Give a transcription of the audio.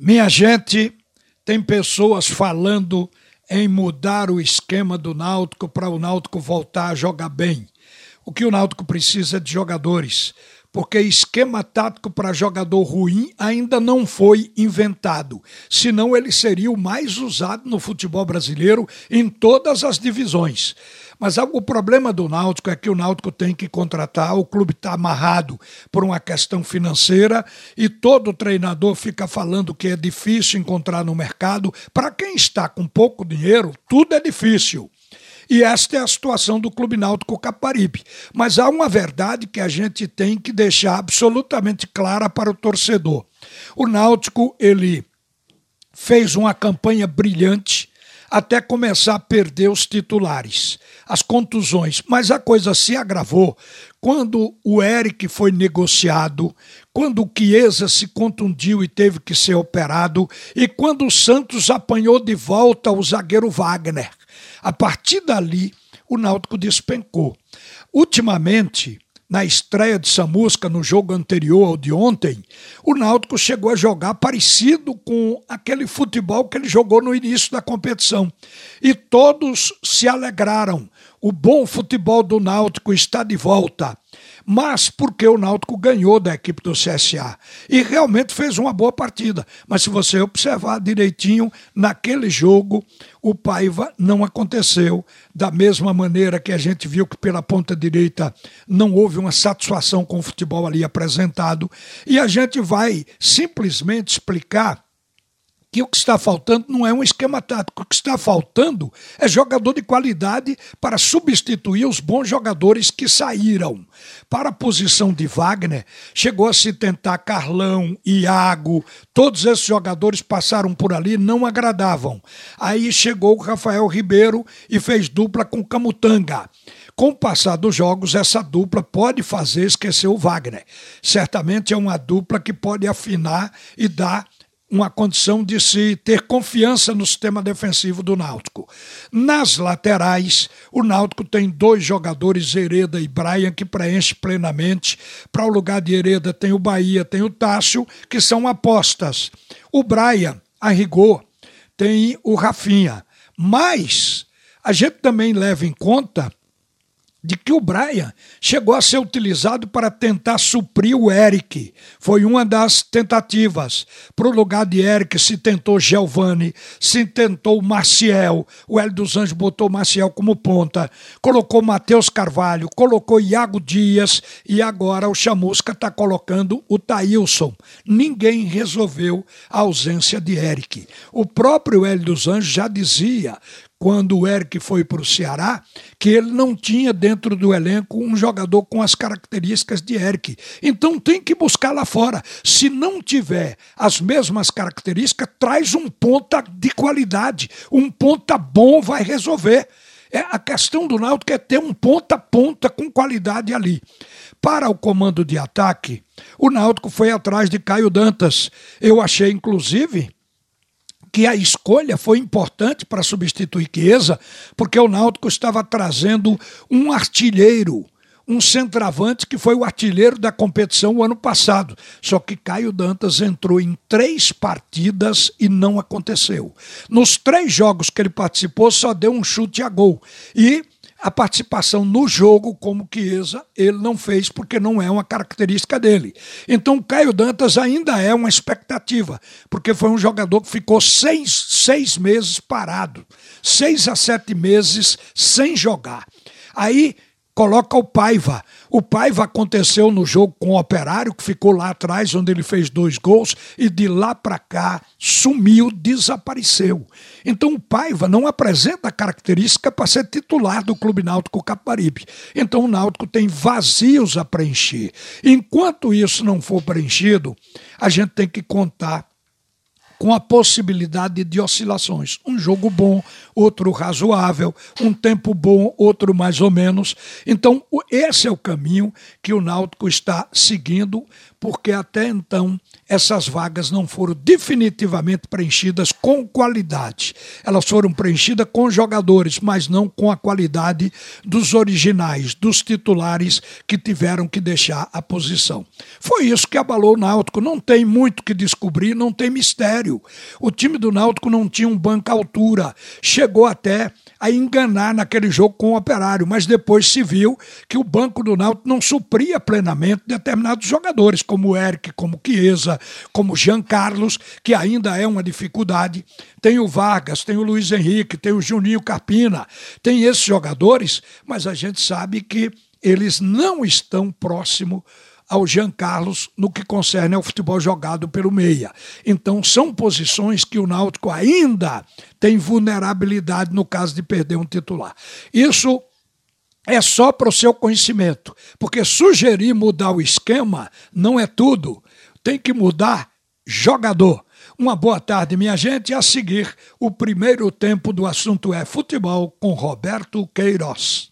Minha gente, tem pessoas falando em mudar o esquema do Náutico para o Náutico voltar a jogar bem. O que o Náutico precisa é de jogadores, porque esquema tático para jogador ruim ainda não foi inventado. Senão ele seria o mais usado no futebol brasileiro em todas as divisões. Mas o problema do Náutico é que o Náutico tem que contratar, o clube está amarrado por uma questão financeira e todo treinador fica falando que é difícil encontrar no mercado. Para quem está com pouco dinheiro, tudo é difícil. E esta é a situação do Clube Náutico Caparibe. Mas há uma verdade que a gente tem que deixar absolutamente clara para o torcedor. O Náutico, ele fez uma campanha brilhante até começar a perder os titulares, as contusões. Mas a coisa se agravou quando o Eric foi negociado, quando o Chiesa se contundiu e teve que ser operado, e quando o Santos apanhou de volta o zagueiro Wagner. A partir dali, o Náutico despencou. Ultimamente, na estreia de Samusca no jogo anterior ao de ontem, o Náutico chegou a jogar parecido com aquele futebol que ele jogou no início da competição. E todos se alegraram. O bom futebol do Náutico está de volta mas porque o Náutico ganhou da equipe do CSA e realmente fez uma boa partida. Mas se você observar direitinho, naquele jogo o Paiva não aconteceu. Da mesma maneira que a gente viu que pela ponta direita não houve uma satisfação com o futebol ali apresentado. E a gente vai simplesmente explicar que o que está faltando não é um esquema tático, o que está faltando é jogador de qualidade para substituir os bons jogadores que saíram. Para a posição de Wagner, chegou a se tentar Carlão, Iago, todos esses jogadores passaram por ali, não agradavam. Aí chegou o Rafael Ribeiro e fez dupla com Camutanga. Com o passar dos jogos, essa dupla pode fazer esquecer o Wagner. Certamente é uma dupla que pode afinar e dar uma condição de se ter confiança no sistema defensivo do Náutico. Nas laterais, o Náutico tem dois jogadores, Hereda e Brian, que preenche plenamente. Para o lugar de Hereda tem o Bahia, tem o Tássio, que são apostas. O Brian, a rigor, tem o Rafinha. Mas a gente também leva em conta de que o Brian chegou a ser utilizado para tentar suprir o Eric. Foi uma das tentativas. Para o lugar de Eric se tentou Giovanni, se tentou Maciel. O Hélio dos Anjos botou Maciel como ponta, colocou Matheus Carvalho, colocou Iago Dias e agora o Chamusca está colocando o Taílson. Ninguém resolveu a ausência de Eric. O próprio Hélio dos Anjos já dizia quando o Eric foi para o Ceará, que ele não tinha dentro do elenco um jogador com as características de Eric. Então tem que buscar lá fora. Se não tiver as mesmas características, traz um ponta de qualidade. Um ponta bom vai resolver. É, a questão do Náutico é ter um ponta-ponta com qualidade ali. Para o comando de ataque, o Náutico foi atrás de Caio Dantas. Eu achei, inclusive, que a escolha foi importante para substituir Chiesa, porque o Náutico estava trazendo um artilheiro, um centroavante que foi o artilheiro da competição o ano passado. Só que Caio Dantas entrou em três partidas e não aconteceu. Nos três jogos que ele participou, só deu um chute a gol. E a participação no jogo como Chiesa ele não fez porque não é uma característica dele. Então Caio Dantas ainda é uma expectativa, porque foi um jogador que ficou seis, seis meses parado, seis a sete meses sem jogar. Aí coloca o Paiva. O Paiva aconteceu no jogo com o Operário, que ficou lá atrás, onde ele fez dois gols, e de lá para cá sumiu, desapareceu. Então o Paiva não apresenta característica para ser titular do Clube Náutico Caparibe. Então o Náutico tem vazios a preencher. Enquanto isso não for preenchido, a gente tem que contar com a possibilidade de oscilações. Um jogo bom, outro razoável, um tempo bom, outro mais ou menos. Então, esse é o caminho que o Náutico está seguindo porque até então essas vagas não foram definitivamente preenchidas com qualidade. Elas foram preenchidas com jogadores, mas não com a qualidade dos originais, dos titulares que tiveram que deixar a posição. Foi isso que abalou o Náutico. Não tem muito que descobrir, não tem mistério. O time do Náutico não tinha um banco à altura. Chegou até a enganar naquele jogo com o Operário, mas depois se viu que o banco do Náutico não supria plenamente determinados jogadores, como o Eric, como Chiesa, como Jean Carlos, que ainda é uma dificuldade. Tem o Vargas, tem o Luiz Henrique, tem o Juninho Carpina, tem esses jogadores, mas a gente sabe que eles não estão próximo ao Jean Carlos no que concerne ao futebol jogado pelo meia. Então são posições que o Náutico ainda tem vulnerabilidade no caso de perder um titular. Isso é só para o seu conhecimento, porque sugerir mudar o esquema não é tudo. Tem que mudar jogador. Uma boa tarde, minha gente. A seguir, o primeiro tempo do assunto é futebol com Roberto Queiroz.